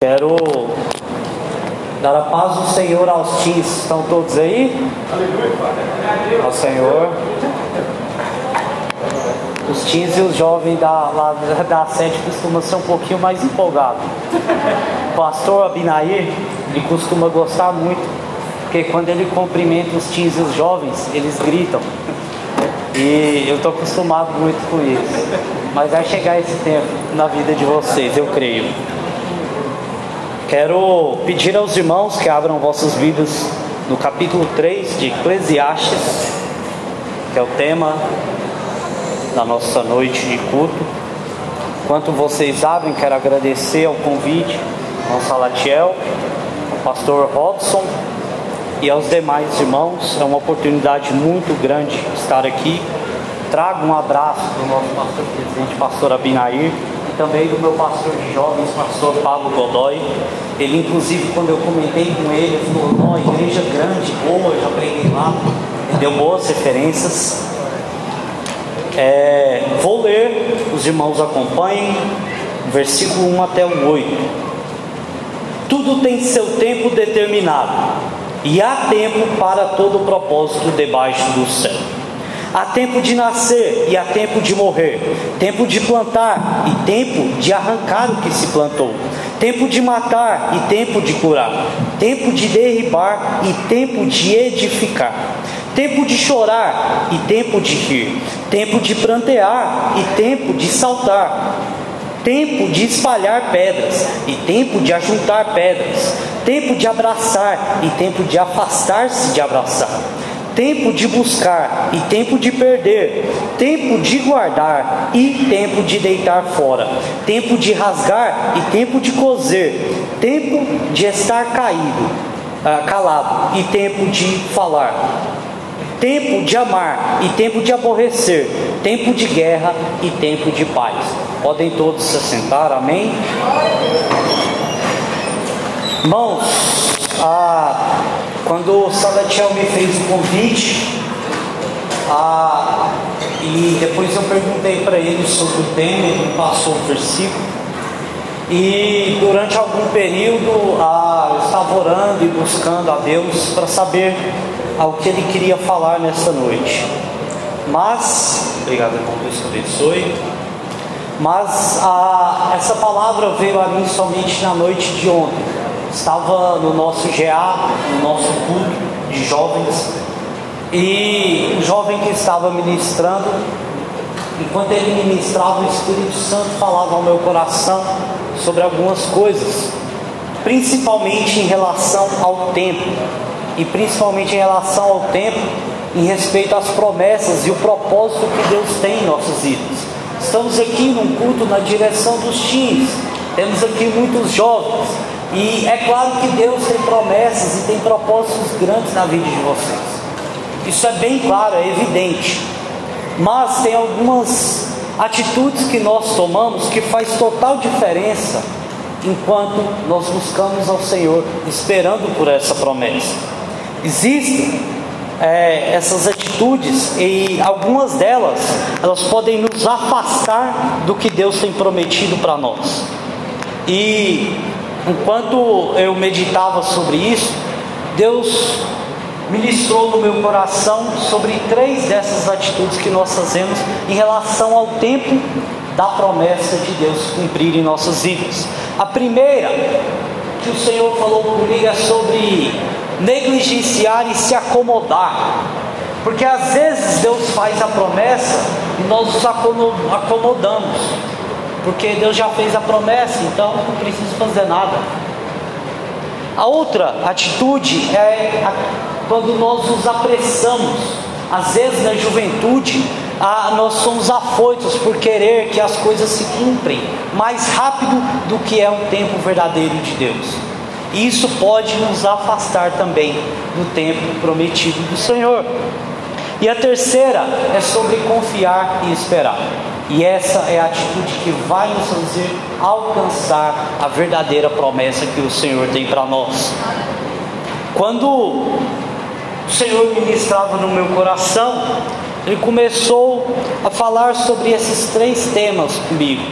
Quero dar a paz do Senhor aos teens. Estão todos aí? Ao Senhor. Os teens e os jovens da, lá, da sede costumam ser um pouquinho mais empolgados. O pastor Abinair, ele costuma gostar muito, porque quando ele cumprimenta os teens e os jovens, eles gritam. E eu estou acostumado muito com isso. Mas vai chegar esse tempo na vida de vocês, eu creio. Quero pedir aos irmãos que abram vossas Bíblias no capítulo 3 de Eclesiastes, que é o tema da nossa noite de culto. Enquanto vocês abrem, quero agradecer ao convite ao Salatiel, ao pastor Robson e aos demais irmãos. É uma oportunidade muito grande estar aqui. Trago um abraço para o nosso pastor presidente, pastor Abinair também do meu pastor de jovens, pastor Pablo Godoy. Ele, inclusive, quando eu comentei com ele, falou: Não, igreja grande, boa, eu já preguei lá, deu boas referências. É, vou ler, os irmãos acompanhem, versículo 1 até o 8. Tudo tem seu tempo determinado, e há tempo para todo propósito debaixo do céu. Há tempo de nascer e há tempo de morrer, tempo de plantar e tempo de arrancar o que se plantou, tempo de matar e tempo de curar, tempo de derribar e tempo de edificar, tempo de chorar e tempo de rir, tempo de prantear e tempo de saltar, tempo de espalhar pedras e tempo de ajuntar pedras, tempo de abraçar e tempo de afastar-se de abraçar tempo de buscar e tempo de perder, tempo de guardar e tempo de deitar fora, tempo de rasgar e tempo de coser, tempo de estar caído, ah, calado e tempo de falar, tempo de amar e tempo de aborrecer, tempo de guerra e tempo de paz. Podem todos se sentar, amém? Irmãos, ah, quando o Salatiel me fez o convite, e depois eu perguntei para ele sobre o tema, ele passou o versículo, e durante algum período eu estava orando e buscando a Deus para saber ao que ele queria falar nessa noite. Mas, obrigado irmão, Deus abençoe. Mas essa palavra veio a mim somente na noite de ontem estava no nosso GA, no nosso culto de jovens, e o jovem que estava ministrando, enquanto ele ministrava, o Espírito Santo falava ao meu coração sobre algumas coisas, principalmente em relação ao tempo, e principalmente em relação ao tempo, em respeito às promessas e o propósito que Deus tem em nossas vidas. Estamos aqui num culto na direção dos teens, temos aqui muitos jovens, e é claro que Deus tem promessas e tem propósitos grandes na vida de vocês. Isso é bem claro, é evidente. Mas tem algumas atitudes que nós tomamos que faz total diferença enquanto nós buscamos ao Senhor, esperando por essa promessa. Existem é, essas atitudes e algumas delas elas podem nos afastar do que Deus tem prometido para nós. E enquanto eu meditava sobre isso, Deus ministrou no meu coração sobre três dessas atitudes que nós fazemos em relação ao tempo da promessa de Deus cumprir em nossas vidas. A primeira que o Senhor falou comigo é sobre negligenciar e se acomodar. Porque às vezes Deus faz a promessa e nós nos acomodamos porque Deus já fez a promessa, então não preciso fazer nada. A outra atitude é a, quando nós nos apressamos, às vezes na juventude, a, nós somos afoitos por querer que as coisas se cumprem mais rápido do que é o tempo verdadeiro de Deus. E isso pode nos afastar também do tempo prometido do Senhor. E a terceira é sobre confiar e esperar. E essa é a atitude que vai nos fazer alcançar a verdadeira promessa que o Senhor tem para nós. Quando o Senhor ministrava no meu coração, Ele começou a falar sobre esses três temas comigo.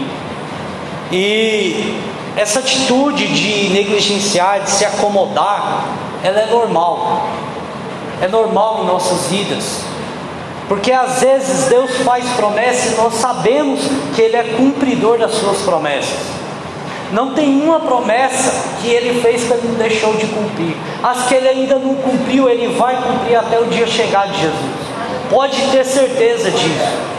E essa atitude de negligenciar, de se acomodar, ela é normal. É normal em nossas vidas. Porque às vezes Deus faz promessas e nós sabemos que Ele é cumpridor das suas promessas. Não tem uma promessa que Ele fez que Ele não deixou de cumprir. As que Ele ainda não cumpriu, Ele vai cumprir até o dia chegar de Jesus. Pode ter certeza disso.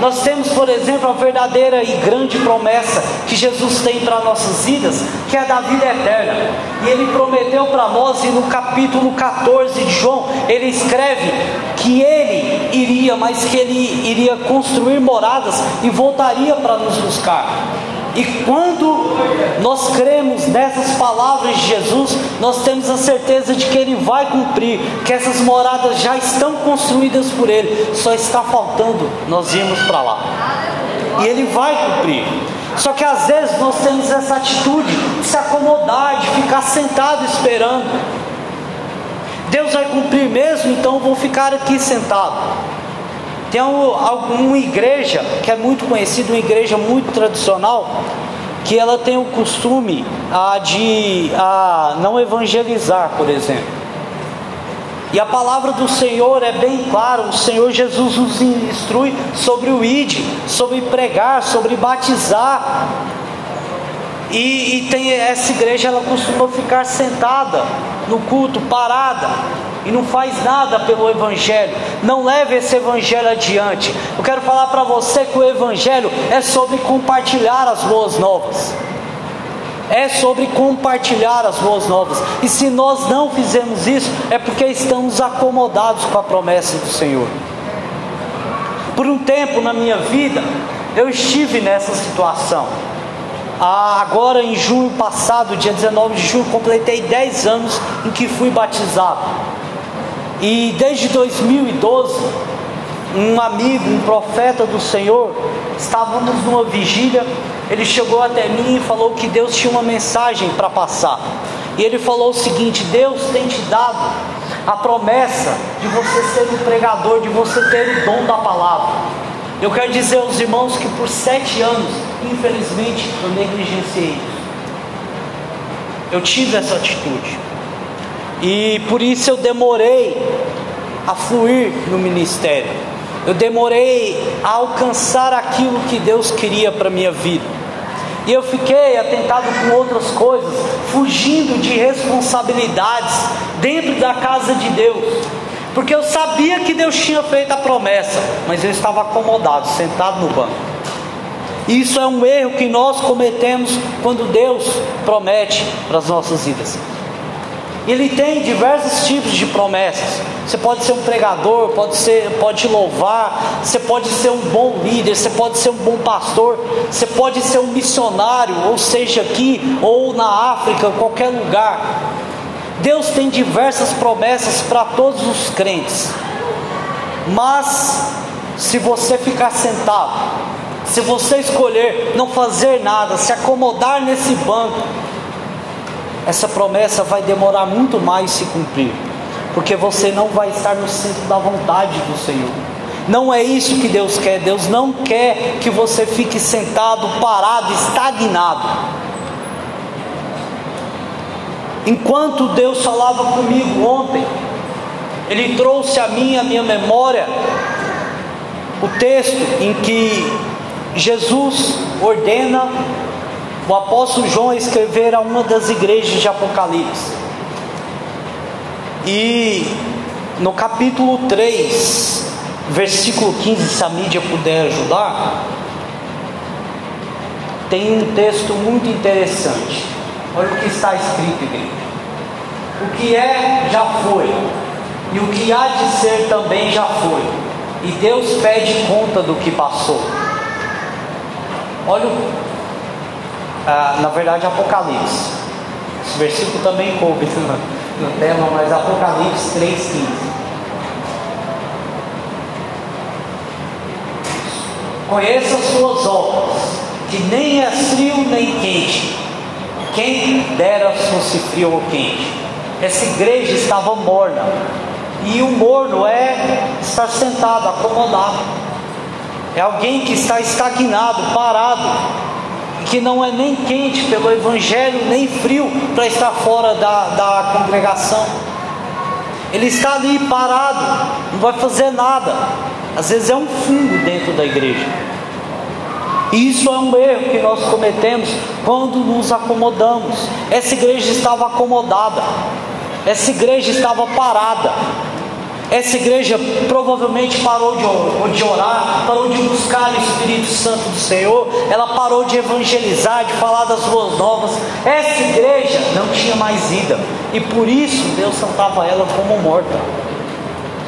Nós temos, por exemplo, a verdadeira e grande promessa que Jesus tem para nossas vidas, que é da vida eterna. E ele prometeu para nós, e no capítulo 14 de João, ele escreve que ele iria, mas que ele iria construir moradas e voltaria para nos buscar. E quando nós cremos nessas palavras de Jesus, nós temos a certeza de que Ele vai cumprir, que essas moradas já estão construídas por Ele, só está faltando nós irmos para lá. E Ele vai cumprir. Só que às vezes nós temos essa atitude de se acomodar, de ficar sentado esperando. Deus vai cumprir mesmo, então eu vou ficar aqui sentado. Tem uma igreja que é muito conhecida, uma igreja muito tradicional, que ela tem o costume ah, de ah, não evangelizar, por exemplo. E a palavra do Senhor é bem clara, o Senhor Jesus nos instrui sobre o id, sobre pregar, sobre batizar. E, e tem essa igreja, ela costuma ficar sentada no culto, parada e não faz nada pelo Evangelho, não leva esse Evangelho adiante. Eu quero falar para você que o Evangelho é sobre compartilhar as boas novas. É sobre compartilhar as boas novas. E se nós não fizermos isso, é porque estamos acomodados com a promessa do Senhor. Por um tempo na minha vida, eu estive nessa situação. Ah, agora em junho passado, dia 19 de junho, completei 10 anos em que fui batizado. E desde 2012, um amigo, um profeta do Senhor, estávamos numa vigília. Ele chegou até mim e falou que Deus tinha uma mensagem para passar. E ele falou o seguinte: Deus tem te dado a promessa de você ser um pregador, de você ter o dom da palavra. Eu quero dizer aos irmãos que por sete anos, infelizmente, eu negligenciei isso. Eu tive essa atitude. E por isso eu demorei a fluir no ministério. Eu demorei a alcançar aquilo que Deus queria para minha vida. E eu fiquei atentado com outras coisas, fugindo de responsabilidades dentro da casa de Deus. Porque eu sabia que Deus tinha feito a promessa, mas eu estava acomodado, sentado no banco. Isso é um erro que nós cometemos quando Deus promete para as nossas vidas. Ele tem diversos tipos de promessas. Você pode ser um pregador, pode ser, pode louvar, você pode ser um bom líder, você pode ser um bom pastor, você pode ser um missionário, ou seja aqui ou na África, qualquer lugar. Deus tem diversas promessas para todos os crentes. Mas se você ficar sentado, se você escolher não fazer nada, se acomodar nesse banco, essa promessa vai demorar muito mais se cumprir, porque você não vai estar no centro da vontade do Senhor. Não é isso que Deus quer. Deus não quer que você fique sentado, parado, estagnado. Enquanto Deus falava comigo ontem, Ele trouxe a mim, a minha memória, o texto em que Jesus ordena o apóstolo João escrever a uma das igrejas de Apocalipse. E no capítulo 3, versículo 15, se a mídia puder ajudar, tem um texto muito interessante. Olha o que está escrito, igreja. O que é, já foi, e o que há de ser também já foi, e Deus pede conta do que passou. Olha o ah, na verdade Apocalipse. Esse versículo também coube no, no tema, mas Apocalipse 3,15. Conheça as suas obras, que nem é frio nem quente. Quem dera fosse frio ou quente. Essa igreja estava morna. E o morno é estar sentado, acomodado. É alguém que está estagnado, parado, que não é nem quente pelo Evangelho, nem frio para estar fora da, da congregação. Ele está ali parado, não vai fazer nada. Às vezes é um fungo dentro da igreja. E isso é um erro que nós cometemos quando nos acomodamos. Essa igreja estava acomodada, essa igreja estava parada, essa igreja provavelmente parou de orar, parou de buscar o Espírito Santo do Senhor, ela parou de evangelizar, de falar das boas novas. Essa igreja não tinha mais vida, e por isso Deus sentava ela como morta.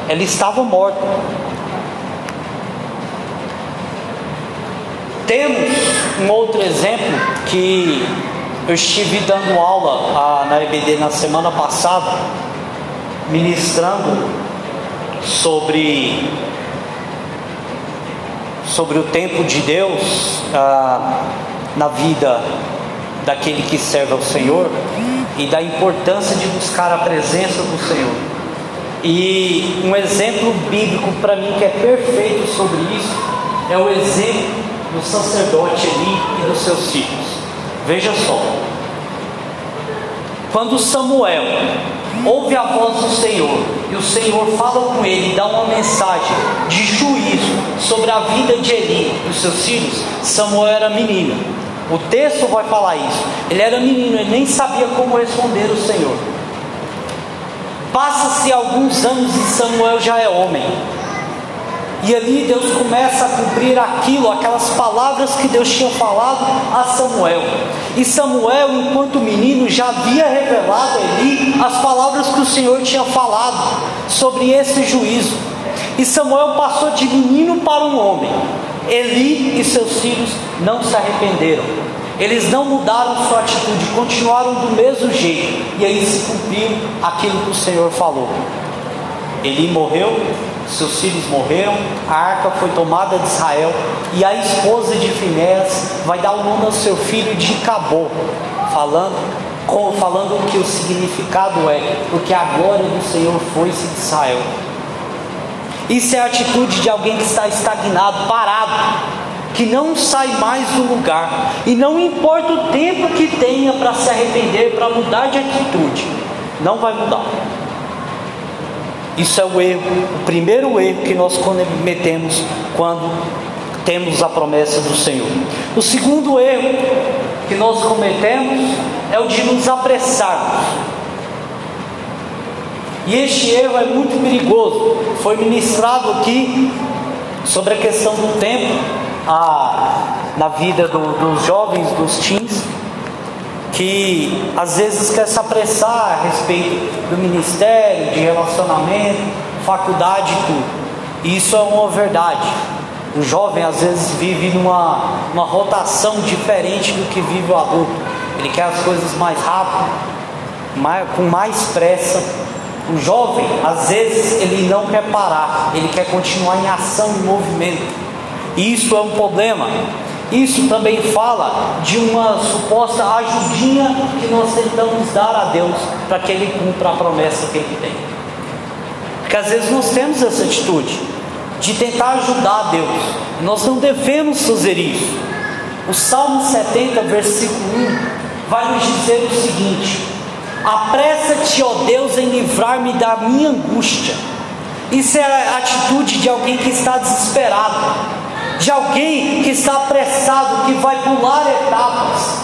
Ela estava morta. Temos um outro exemplo que eu estive dando aula na EBD na semana passada, ministrando sobre sobre o tempo de Deus ah, na vida daquele que serve ao Senhor e da importância de buscar a presença do Senhor. E um exemplo bíblico para mim que é perfeito sobre isso é o exemplo do sacerdote Eli e dos seus filhos. Veja só. Quando Samuel ouve a voz do Senhor e o Senhor fala com ele, dá uma mensagem de juízo sobre a vida de Eli e dos seus filhos, Samuel era menino. O texto vai falar isso. Ele era menino, ele nem sabia como responder o Senhor. Passa-se alguns anos e Samuel já é homem. E ali Deus começa a cumprir aquilo, aquelas palavras que Deus tinha falado a Samuel. E Samuel, enquanto menino, já havia revelado ali as palavras que o Senhor tinha falado sobre esse juízo. E Samuel passou de menino para um homem. Eli e seus filhos não se arrependeram. Eles não mudaram sua atitude, continuaram do mesmo jeito. E aí se cumpriu aquilo que o Senhor falou. Eli morreu, seus filhos morreram, a arca foi tomada de Israel, e a esposa de Finéas vai dar o nome ao seu filho de Cabô, falando, falando que o significado é, porque a glória do Senhor foi-se de Israel. Isso é a atitude de alguém que está estagnado, parado, que não sai mais do lugar, e não importa o tempo que tenha para se arrepender, para mudar de atitude, não vai mudar. Isso é o erro, o primeiro erro que nós cometemos quando temos a promessa do Senhor. O segundo erro que nós cometemos é o de nos apressarmos. E este erro é muito perigoso. Foi ministrado aqui sobre a questão do tempo a, na vida do, dos jovens, dos teens que às vezes quer se apressar a respeito do ministério, de relacionamento, faculdade e tudo. Isso é uma verdade. O jovem às vezes vive numa, numa rotação diferente do que vive o adulto. Ele quer as coisas mais rápido, mais, com mais pressa. O jovem, às vezes, ele não quer parar, ele quer continuar em ação, em movimento. E isso é um problema, isso também fala de uma suposta ajudinha que nós tentamos dar a Deus para que Ele cumpra a promessa que Ele tem. Porque às vezes nós temos essa atitude de tentar ajudar a Deus. Nós não devemos fazer isso. O Salmo 70, versículo 1, vai nos dizer o seguinte: Apressa-te, ó Deus, em livrar-me da minha angústia. Isso é a atitude de alguém que está desesperado de alguém que está apressado, que vai pular etapas.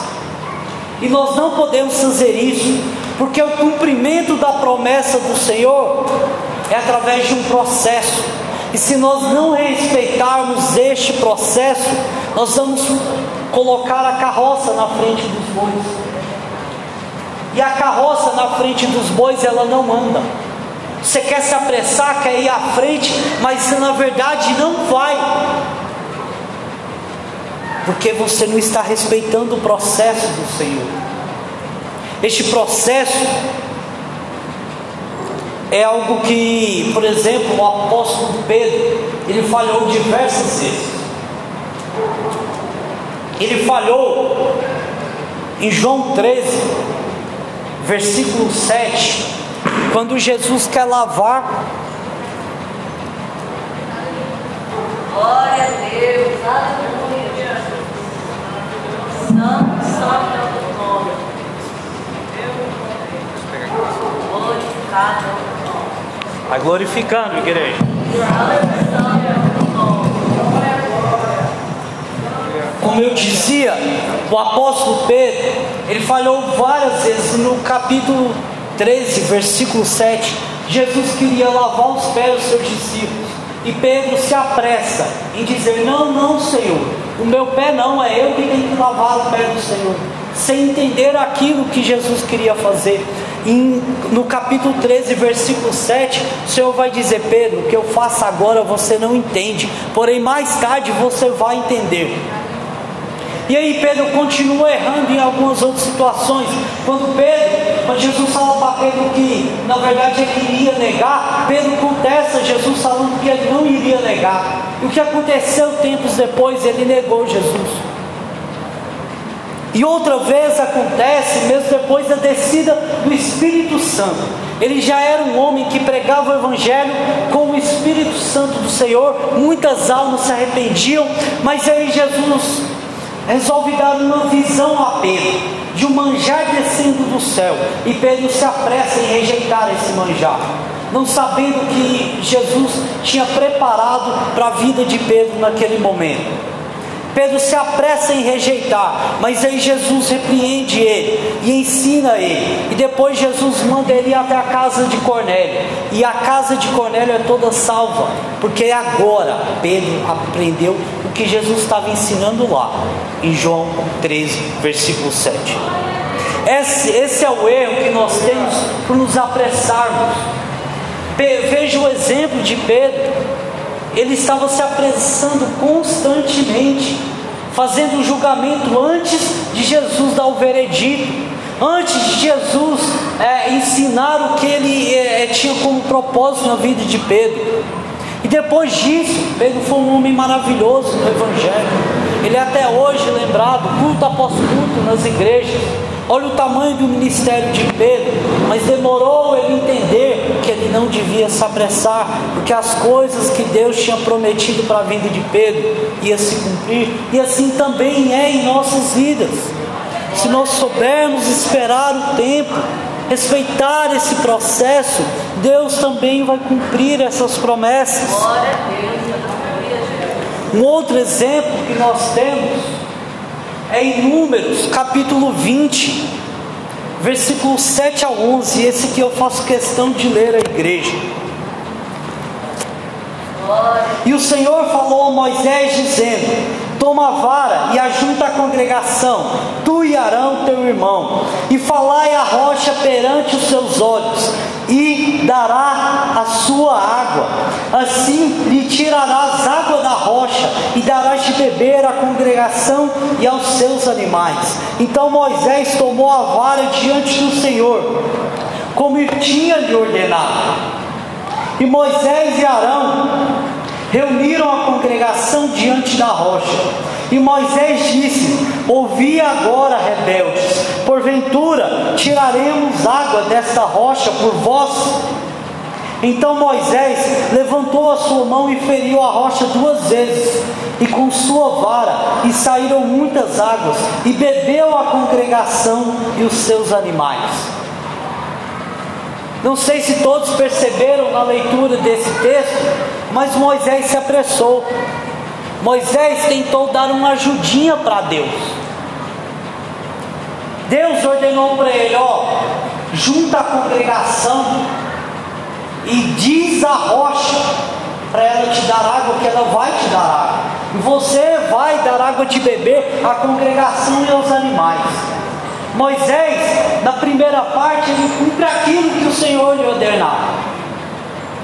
E nós não podemos fazer isso, porque o cumprimento da promessa do Senhor é através de um processo. E se nós não respeitarmos este processo, nós vamos colocar a carroça na frente dos bois. E a carroça na frente dos bois, ela não anda. Você quer se apressar, quer ir à frente, mas na verdade não vai porque você não está respeitando o processo do Senhor. Este processo é algo que, por exemplo, o apóstolo Pedro, ele falhou diversas vezes. Ele falhou em João 13, versículo 7, quando Jesus quer lavar. Glória a Deus, aleluia. No. Vai glorificando, igreja. Como eu dizia, o apóstolo Pedro, ele falou várias vezes no capítulo 13, versículo 7. Jesus queria lavar os pés dos seus discípulos. E Pedro se apressa em dizer: Não, não, Senhor, o meu pé não, é eu que tenho que lavar o pé do Senhor. Sem entender aquilo que Jesus queria fazer. Em, no capítulo 13, versículo 7, o Senhor vai dizer: Pedro, o que eu faço agora você não entende, porém mais tarde você vai entender. E aí Pedro continua errando em algumas outras situações. Quando Pedro, quando Jesus fala para Pedro que na verdade ele iria negar, Pedro contesta Jesus falando que ele não iria negar. E o que aconteceu tempos depois, ele negou Jesus. E outra vez acontece, mesmo depois da descida do Espírito Santo. Ele já era um homem que pregava o Evangelho com o Espírito Santo do Senhor. Muitas almas se arrependiam, mas aí Jesus resolve dar uma visão a Pedro de um manjar descendo do céu, e Pedro se apressa em rejeitar esse manjar, não sabendo que Jesus tinha preparado para a vida de Pedro naquele momento. Pedro se apressa em rejeitar, mas aí Jesus repreende ele e ensina ele. E depois Jesus manda ele até a casa de Cornélio. E a casa de Cornélio é toda salva, porque agora Pedro aprendeu o que Jesus estava ensinando lá, em João 13, versículo 7. Esse, esse é o erro que nós temos por nos apressarmos. Veja o exemplo de Pedro ele estava se apressando constantemente, fazendo o julgamento antes de Jesus dar o veredito, antes de Jesus é, ensinar o que ele é, tinha como propósito na vida de Pedro. E depois disso, Pedro foi um homem maravilhoso no Evangelho. Ele é até hoje lembrado, culto após culto, nas igrejas. Olha o tamanho do ministério de Pedro, mas demorou ele entender ele não devia se apressar, porque as coisas que Deus tinha prometido para a vida de Pedro ia se cumprir, e assim também é em nossas vidas. Se nós soubermos esperar o tempo, respeitar esse processo, Deus também vai cumprir essas promessas. Um outro exemplo que nós temos é em Números, capítulo 20, versículos 7 a 11. Esse que eu faço questão de ler à igreja. E o Senhor falou a Moisés, dizendo: Toma a vara e ajunta a congregação, tu e Arão, teu irmão, e falai a rocha perante os seus olhos, e dará a sua água. Assim lhe tirarás água da rocha, e darás de beber à congregação e aos seus animais. Então Moisés tomou a vara diante do Senhor, como tinha lhe ordenado. E Moisés e Arão reuniram a congregação diante da rocha. E Moisés disse: Ouvi agora, rebeldes, porventura tiraremos água desta rocha por vós? Então Moisés levantou a sua mão e feriu a rocha duas vezes, e com sua vara, e saíram muitas águas, e bebeu a congregação e os seus animais. Não sei se todos perceberam na leitura desse texto, mas Moisés se apressou. Moisés tentou dar uma ajudinha para Deus. Deus ordenou para ele: ó, junta a congregação e diz a rocha para ela te dar água, que ela vai te dar água. E você vai dar água de beber à congregação e aos animais. Moisés, na primeira parte, ele cumpre aquilo que o Senhor lhe ordenava.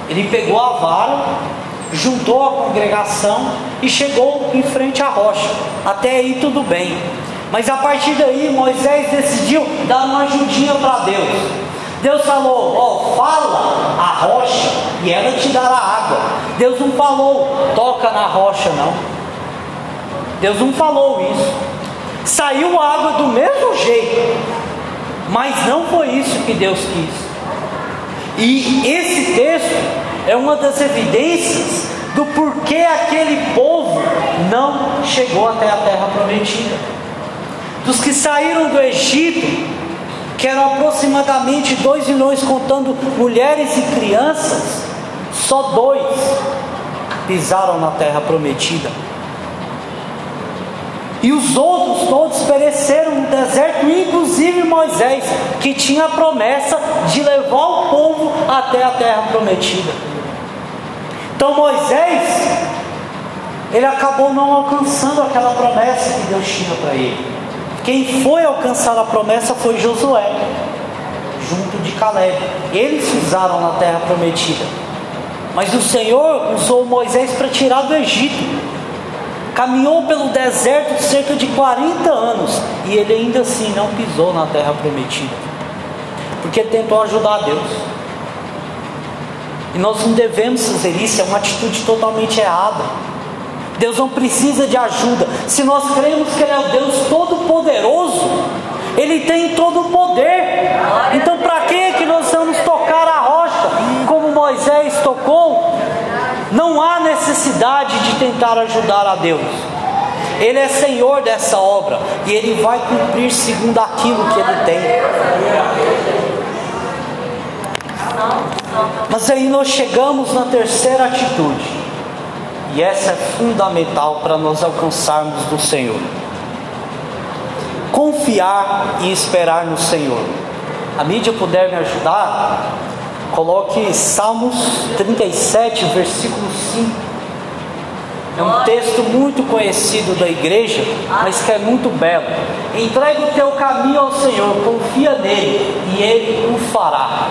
Ele pegou a vara, juntou a congregação e chegou em frente à rocha. Até aí tudo bem. Mas a partir daí Moisés decidiu dar uma ajudinha para Deus. Deus falou: Ó, fala a rocha e ela te dará água. Deus não falou, toca na rocha, não. Deus não falou isso. Saiu água do mesmo jeito, mas não foi isso que Deus quis. E esse texto é uma das evidências do porquê aquele povo não chegou até a terra prometida. Dos que saíram do Egito, que eram aproximadamente 2 milhões, contando mulheres e crianças, só dois pisaram na terra prometida. E os outros todos pereceram no deserto, inclusive Moisés, que tinha a promessa de levar o povo até a terra prometida. Então Moisés, ele acabou não alcançando aquela promessa que Deus tinha para ele. Quem foi alcançar a promessa foi Josué, junto de Caleb. Eles pisaram na terra prometida. Mas o Senhor usou Moisés para tirar do Egito caminhou pelo deserto cerca de 40 anos e ele ainda assim não pisou na terra prometida, porque tentou ajudar Deus. E nós não devemos fazer isso, é uma atitude totalmente errada. Deus não precisa de ajuda. Se nós cremos que Ele é o Deus Todo-Poderoso, Ele tem todo o poder. Então, para que que nós vamos tocar a rocha como Moisés tocou? Não há necessidade de tentar ajudar a Deus. Ele é Senhor dessa obra e Ele vai cumprir segundo aquilo que Ele tem. Mas aí nós chegamos na terceira atitude, e essa é fundamental para nós alcançarmos do Senhor: confiar e esperar no Senhor. A mídia puder me ajudar, Coloque Salmos 37, versículo 5. É um texto muito conhecido da igreja, mas que é muito belo. Entrega o teu caminho ao Senhor, confia nele e ele o fará.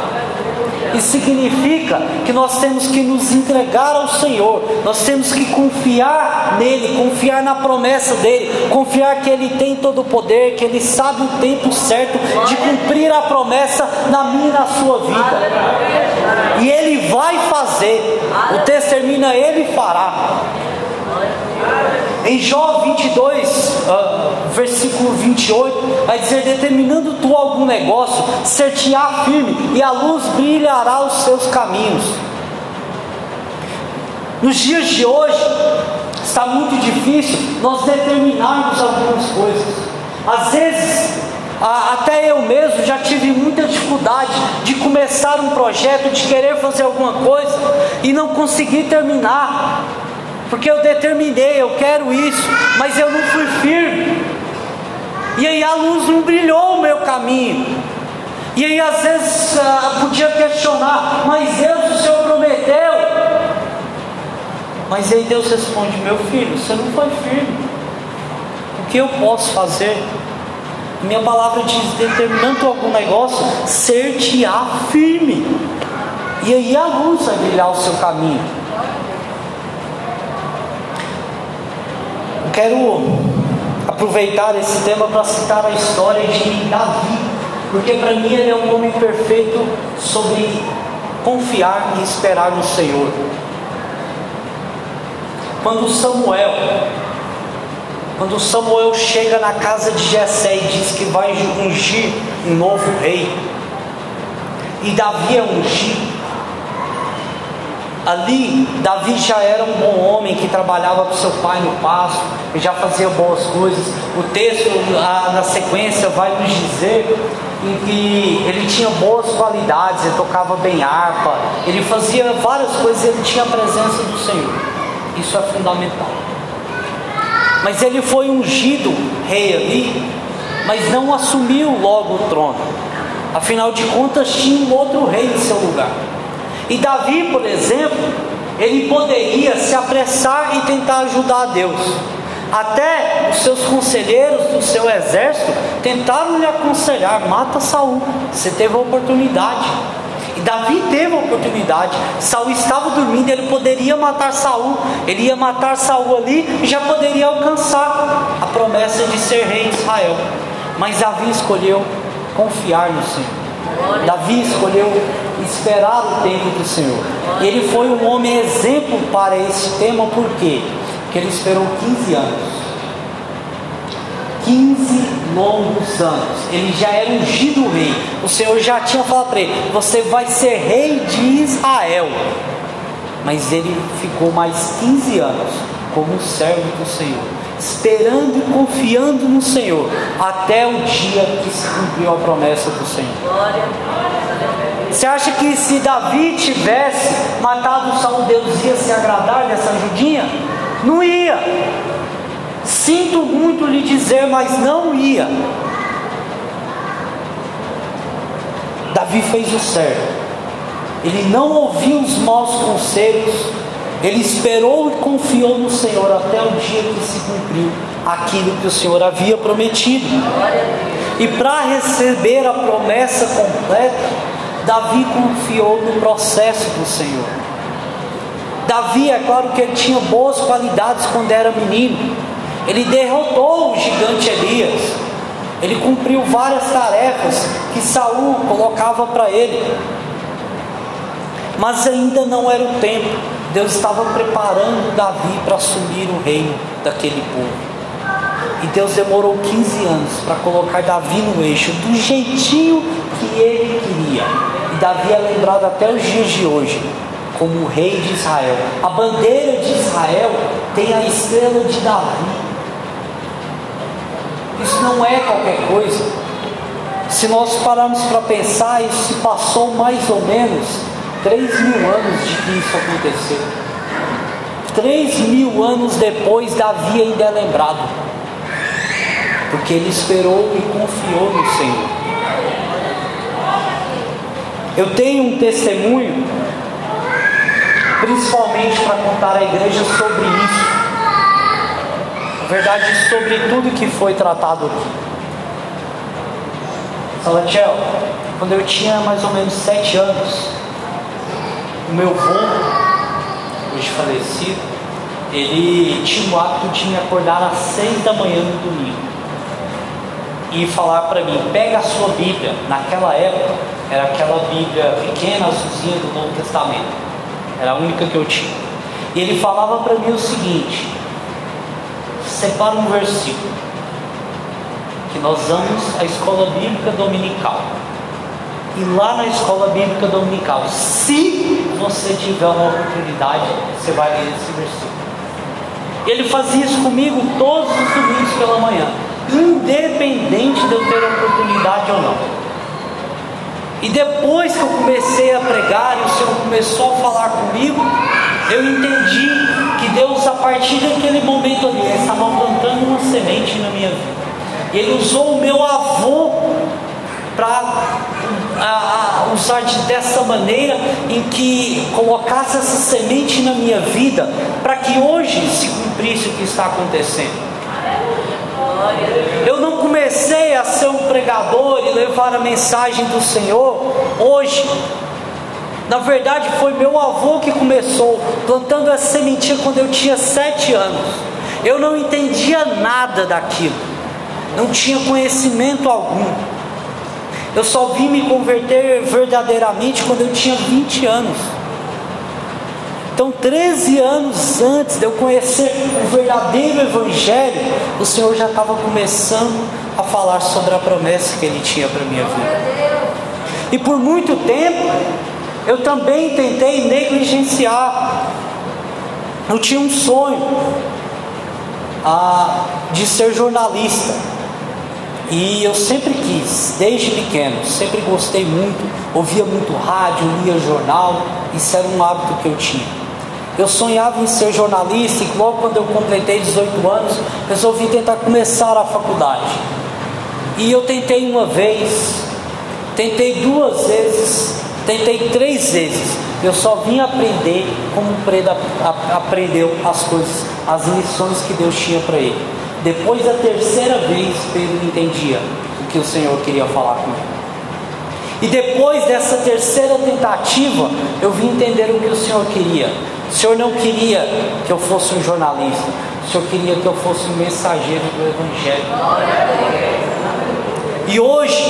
Isso significa que nós temos que nos entregar ao Senhor, nós temos que confiar nele, confiar na promessa dele, confiar que ele tem todo o poder, que ele sabe o tempo certo de cumprir a promessa na minha e na sua vida. E ele vai fazer. O texto termina, ele fará. Em Jó 22, uh, versículo 28, vai dizer: Determinando tu algum negócio, ser-te-á firme, e a luz brilhará os seus caminhos. Nos dias de hoje, está muito difícil nós determinarmos algumas coisas. Às vezes, até eu mesmo já tive muita dificuldade de começar um projeto, de querer fazer alguma coisa e não conseguir terminar porque eu determinei, eu quero isso, mas eu não fui firme. E aí a luz não brilhou o meu caminho. E aí às vezes uh, podia questionar, mas Deus, o Senhor prometeu. Mas aí Deus responde, meu filho, você não foi firme. O que eu posso fazer? Minha palavra diz, determinando algum negócio, ser-te-á firme. E aí a luz vai brilhar o seu caminho. Quero aproveitar esse tema para citar a história de Davi, porque para mim ele é um homem perfeito sobre confiar e esperar no Senhor. Quando Samuel, quando Samuel chega na casa de Jessé e diz que vai ungir um novo rei, e Davi é ungido, Ali, Davi já era um bom homem que trabalhava com seu pai no pasto, e já fazia boas coisas. O texto, na sequência, vai nos dizer que ele tinha boas qualidades, ele tocava bem harpa, ele fazia várias coisas, ele tinha a presença do Senhor. Isso é fundamental. Mas ele foi ungido rei ali, mas não assumiu logo o trono. Afinal de contas, tinha um outro rei em seu lugar. E Davi, por exemplo, ele poderia se apressar e tentar ajudar a Deus. Até os seus conselheiros do seu exército tentaram lhe aconselhar: mata Saul. Você teve a oportunidade. E Davi teve a oportunidade. Saul estava dormindo, ele poderia matar Saul. Ele ia matar Saul ali e já poderia alcançar a promessa de ser rei de Israel. Mas Davi escolheu confiar no Senhor. Davi escolheu esperar o tempo do Senhor. Ele foi um homem exemplo para esse tema, por quê? Porque ele esperou 15 anos. 15 longos anos. Ele já era ungido rei. O Senhor já tinha falado para ele: Você vai ser rei de Israel. Mas ele ficou mais 15 anos como servo do Senhor, esperando e confiando no Senhor, até o dia que se cumpriu a promessa do Senhor. Você acha que se Davi tivesse matado Saul, Deus ia se agradar dessa ajudinha? Não ia. Sinto muito lhe dizer, mas não ia. Davi fez o certo. Ele não ouviu os maus conselhos, ele esperou e confiou no Senhor até o dia que se cumpriu aquilo que o Senhor havia prometido. E para receber a promessa completa, Davi confiou no processo do Senhor. Davi, é claro que ele tinha boas qualidades quando era menino. Ele derrotou o gigante Elias. Ele cumpriu várias tarefas que Saul colocava para ele. Mas ainda não era o tempo. Deus estava preparando Davi para assumir o reino daquele povo. E Deus demorou 15 anos para colocar Davi no eixo do jeitinho que ele queria. E Davi é lembrado até os dias de hoje como o rei de Israel. A bandeira de Israel tem a estrela de Davi. Isso não é qualquer coisa. Se nós pararmos para pensar, isso se passou mais ou menos 3 mil anos de que isso aconteceu. Três mil anos depois, Davi ainda é lembrado, porque ele esperou e confiou no Senhor. Eu tenho um testemunho, principalmente para contar à igreja sobre isso. Na verdade, sobre tudo que foi tratado aqui. Salatiel, quando eu tinha mais ou menos sete anos, o meu avô, hoje falecido, ele tinha o hábito de me acordar às seis da manhã no domingo e falar para mim: pega a sua Bíblia. Naquela época era aquela Bíblia pequena, azulzinha do Novo Testamento, era a única que eu tinha. E ele falava para mim o seguinte: separa um versículo. Que nós vamos à escola bíblica dominical. E lá na escola bíblica dominical, se você tiver uma oportunidade, você vai ler esse versículo. Ele fazia isso comigo todos os domingos pela manhã, independente de eu ter oportunidade ou não. E depois que eu comecei a pregar e o Senhor começou a falar comigo, eu entendi que Deus, a partir daquele momento ali, estava plantando uma semente na minha vida. E Ele usou o meu avô para usar de, dessa maneira em que colocasse essa semente na minha vida, para que hoje se cumprisse o que está acontecendo. Não comecei a ser um pregador e levar a mensagem do Senhor hoje. Na verdade, foi meu avô que começou plantando essa sementinha quando eu tinha sete anos. Eu não entendia nada daquilo, não tinha conhecimento algum. Eu só vim me converter verdadeiramente quando eu tinha 20 anos. Então, 13 anos antes de eu conhecer o verdadeiro Evangelho, o Senhor já estava começando a falar sobre a promessa que Ele tinha para minha vida. E por muito tempo, eu também tentei negligenciar. Eu tinha um sonho ah, de ser jornalista. E eu sempre quis, desde pequeno, sempre gostei muito, ouvia muito rádio, lia jornal, isso era um hábito que eu tinha. Eu sonhava em ser jornalista e logo quando eu completei 18 anos, resolvi tentar começar a faculdade. E eu tentei uma vez, tentei duas vezes, tentei três vezes. Eu só vim aprender como Preda aprendeu as coisas, as lições que Deus tinha para ele. Depois da terceira vez, Pedro entendia o que o Senhor queria falar comigo. E depois dessa terceira tentativa, eu vim entender o que o Senhor queria. O Senhor não queria que eu fosse um jornalista, o Senhor queria que eu fosse um mensageiro do Evangelho. E hoje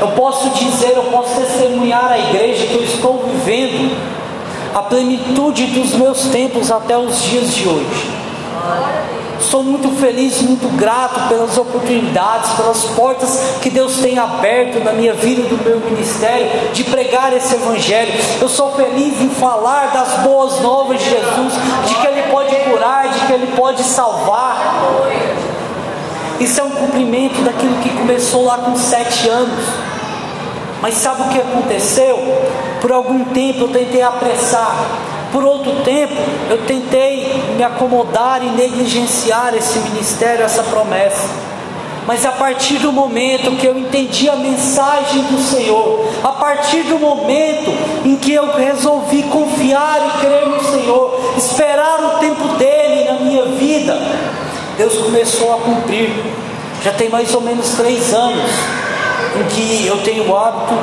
eu posso dizer, eu posso testemunhar à igreja que eu estou vivendo a plenitude dos meus tempos até os dias de hoje. Estou muito feliz, muito grato pelas oportunidades, pelas portas que Deus tem aberto na minha vida do meu ministério de pregar esse Evangelho. Eu sou feliz em falar das boas novas de Jesus, de que Ele pode curar, de que Ele pode salvar. Isso é um cumprimento daquilo que começou lá com sete anos. Mas sabe o que aconteceu? Por algum tempo eu tentei apressar, por outro tempo, eu tentei me acomodar e negligenciar esse ministério, essa promessa. Mas a partir do momento que eu entendi a mensagem do Senhor, a partir do momento em que eu resolvi confiar e crer no Senhor, esperar o tempo dele na minha vida, Deus começou a cumprir. Já tem mais ou menos três anos em que eu tenho o hábito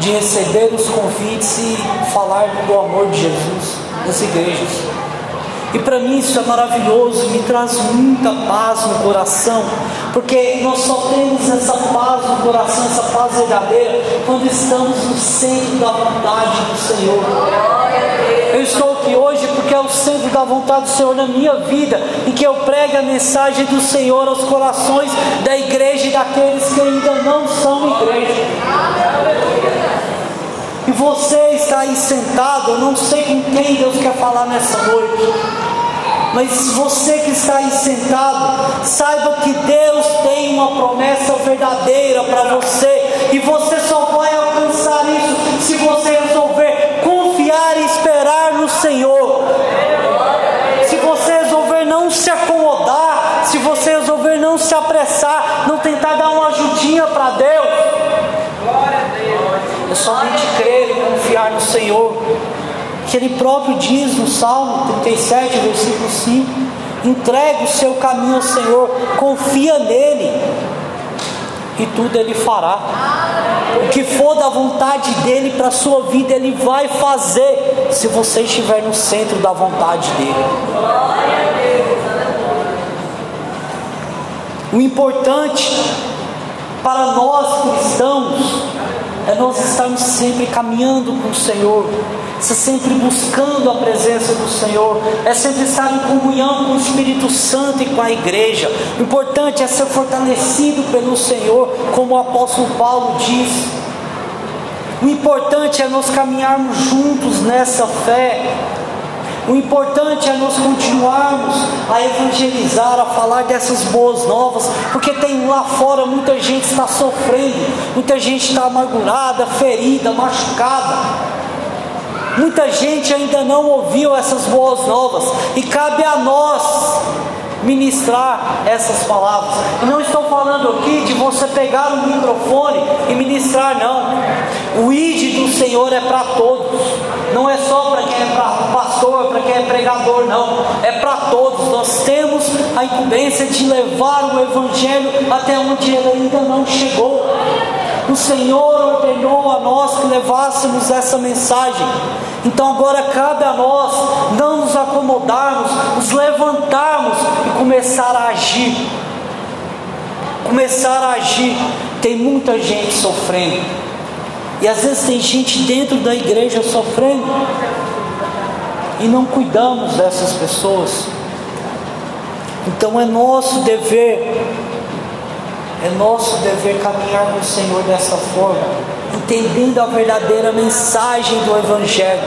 de receber os convites e falar do amor de Jesus nas igrejas. E para mim isso é maravilhoso, me traz muita paz no coração, porque nós só temos essa paz no coração, essa paz verdadeira, quando estamos no centro da vontade do Senhor. Eu estou aqui hoje porque é o centro da vontade do Senhor na minha vida, e que eu pregue a mensagem do Senhor aos corações da igreja e daqueles que ainda não são igreja. Você está aí sentado, eu não sei com quem Deus quer falar nessa noite. Mas você que está aí sentado, saiba que Deus tem uma promessa verdadeira para você, e você só vai alcançar isso se você resolver confiar e esperar no Senhor. Se você resolver não se acomodar, se você resolver não se apressar, não tentar dar uma ajudinha para Deus, é somente crer e confiar no Senhor. Que Ele próprio diz no Salmo 37, versículo 5: entregue o seu caminho ao Senhor, confia nele, e tudo Ele fará. O que for da vontade dele para a sua vida, Ele vai fazer, se você estiver no centro da vontade dele. O importante para nós cristãos é nós estarmos sempre caminhando com o Senhor, é sempre buscando a presença do Senhor, é sempre estar em comunhão com o Espírito Santo e com a igreja. O importante é ser fortalecido pelo Senhor, como o apóstolo Paulo diz. O importante é nós caminharmos juntos nessa fé, o importante é nós continuarmos a evangelizar, a falar dessas boas novas, porque tem lá fora muita gente está sofrendo, muita gente está amargurada, ferida, machucada. Muita gente ainda não ouviu essas boas novas, e cabe a nós ministrar essas palavras. Eu não estou falando aqui de você pegar o microfone e ministrar, não. O id do Senhor é para todos, não é só para quem é para pastor, para quem é pregador, não. É para todos. Nós temos a incumbência de levar o Evangelho até onde ele ainda não chegou. O Senhor ordenou a nós que levássemos essa mensagem. Então agora cabe a nós não nos acomodarmos, nos levantarmos e começar a agir. Começar a agir. Tem muita gente sofrendo. E às vezes tem gente dentro da igreja sofrendo. E não cuidamos dessas pessoas. Então é nosso dever é nosso dever caminhar com o Senhor dessa forma, entendendo a verdadeira mensagem do Evangelho.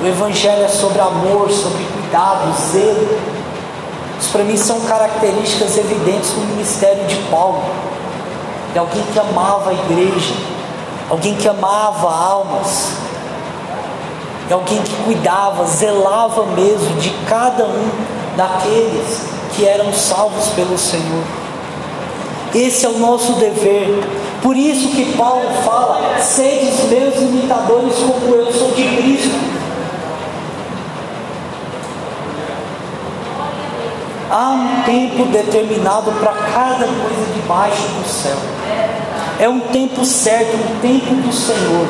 O Evangelho é sobre amor, sobre cuidado, zelo. Isso para mim são características evidentes do ministério de Paulo. De alguém que amava a igreja, alguém que amava almas, de alguém que cuidava, zelava mesmo de cada um daqueles que eram salvos pelo Senhor. Esse é o nosso dever. Por isso que Paulo fala: sedes meus imitadores, como eu sou de Cristo. Há um tempo determinado para cada coisa debaixo do céu. É um tempo certo, um tempo do Senhor.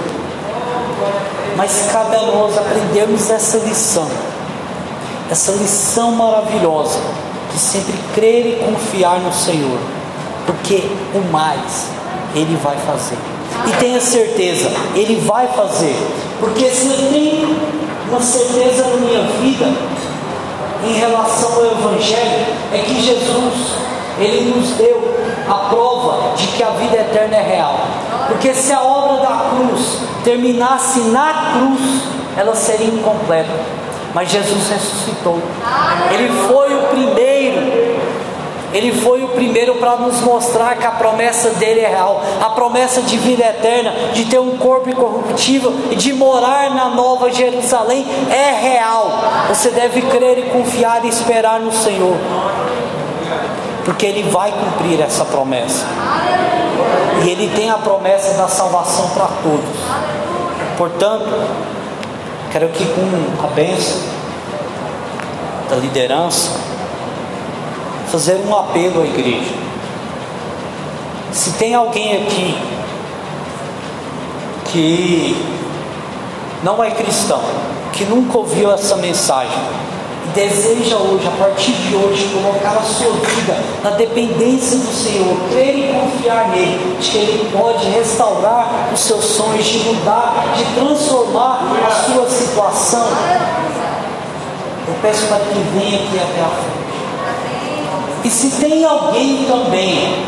Mas cabe a nós aprendermos essa lição, essa lição maravilhosa de sempre crer e confiar no Senhor porque o mais Ele vai fazer. E tenha certeza, Ele vai fazer, porque se eu tenho uma certeza na minha vida em relação ao Evangelho, é que Jesus, ele nos deu a prova de que a vida eterna é real. Porque se a obra da cruz terminasse na cruz, ela seria incompleta. Mas Jesus ressuscitou. Ele foi o primeiro ele foi o primeiro para nos mostrar que a promessa dele é real, a promessa de vida eterna, de ter um corpo incorruptível e de morar na nova Jerusalém é real. Você deve crer e confiar e esperar no Senhor, porque ele vai cumprir essa promessa. E ele tem a promessa da salvação para todos. Portanto, quero que com a bênção da liderança, fazer um apelo à igreja. Se tem alguém aqui que não é cristão, que nunca ouviu essa mensagem, deseja hoje, a partir de hoje, colocar a sua vida na dependência do Senhor, crer e confiar nele, de que ele pode restaurar os seus sonhos, de mudar, de transformar a sua situação, eu peço para que venha aqui até a frente. E se tem alguém também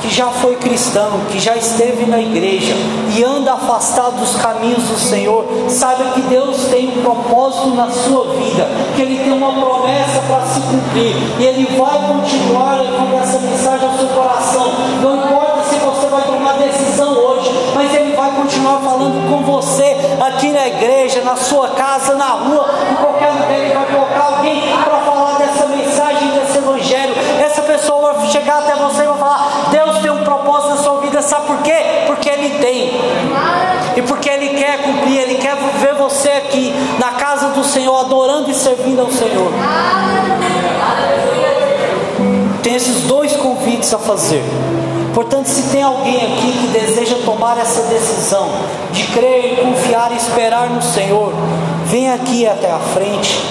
que já foi cristão, que já esteve na igreja e anda afastado dos caminhos do Senhor, saiba que Deus tem um propósito na sua vida, que Ele tem uma promessa para se cumprir e Ele vai continuar levando essa mensagem ao seu coração. Não importa se você vai tomar decisão hoje, mas Ele vai continuar falando com você aqui na igreja, na sua casa, na rua, em qualquer lugar. Ele vai colocar alguém para falar dessa mensagem, desse evangelho. Essa pessoa vai chegar até você e vai falar: Deus tem um propósito na sua vida, sabe por quê? Porque Ele tem, e porque Ele quer cumprir, Ele quer ver você aqui na casa do Senhor, adorando e servindo ao Senhor. Tem esses dois convites a fazer. Portanto, se tem alguém aqui que deseja tomar essa decisão de crer, confiar e esperar no Senhor, vem aqui até a frente,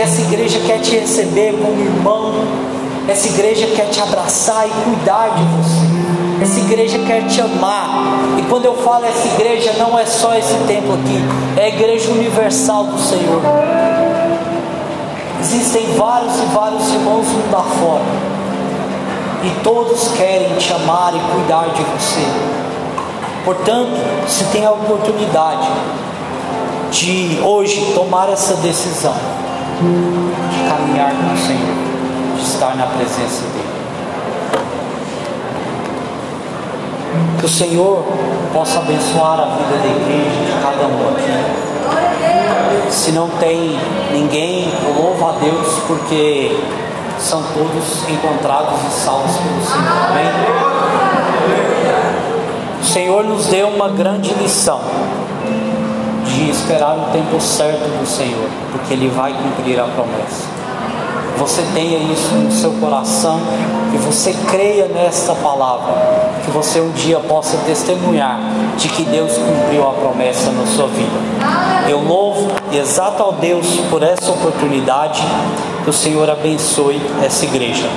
essa igreja quer te receber como irmão, essa igreja quer te abraçar e cuidar de você. Essa igreja quer te amar. E quando eu falo essa igreja, não é só esse templo aqui, é a igreja universal do Senhor. Existem vários e vários irmãos mundo afora e todos querem te amar e cuidar de você. Portanto, se tem a oportunidade de hoje tomar essa decisão, de caminhar com o Senhor, de estar na presença dEle. Que o Senhor possa abençoar a vida da igreja, de cada um aqui. Se não tem ninguém, louva a Deus, porque são todos encontrados e salvos pelo Senhor. Amém? O Senhor nos deu uma grande lição de esperar o tempo certo do Senhor, porque Ele vai cumprir a promessa. Você tenha isso no seu coração e você creia nessa palavra, que você um dia possa testemunhar de que Deus cumpriu a promessa na sua vida. Eu louvo e exalto ao Deus por essa oportunidade. Que o Senhor abençoe essa igreja.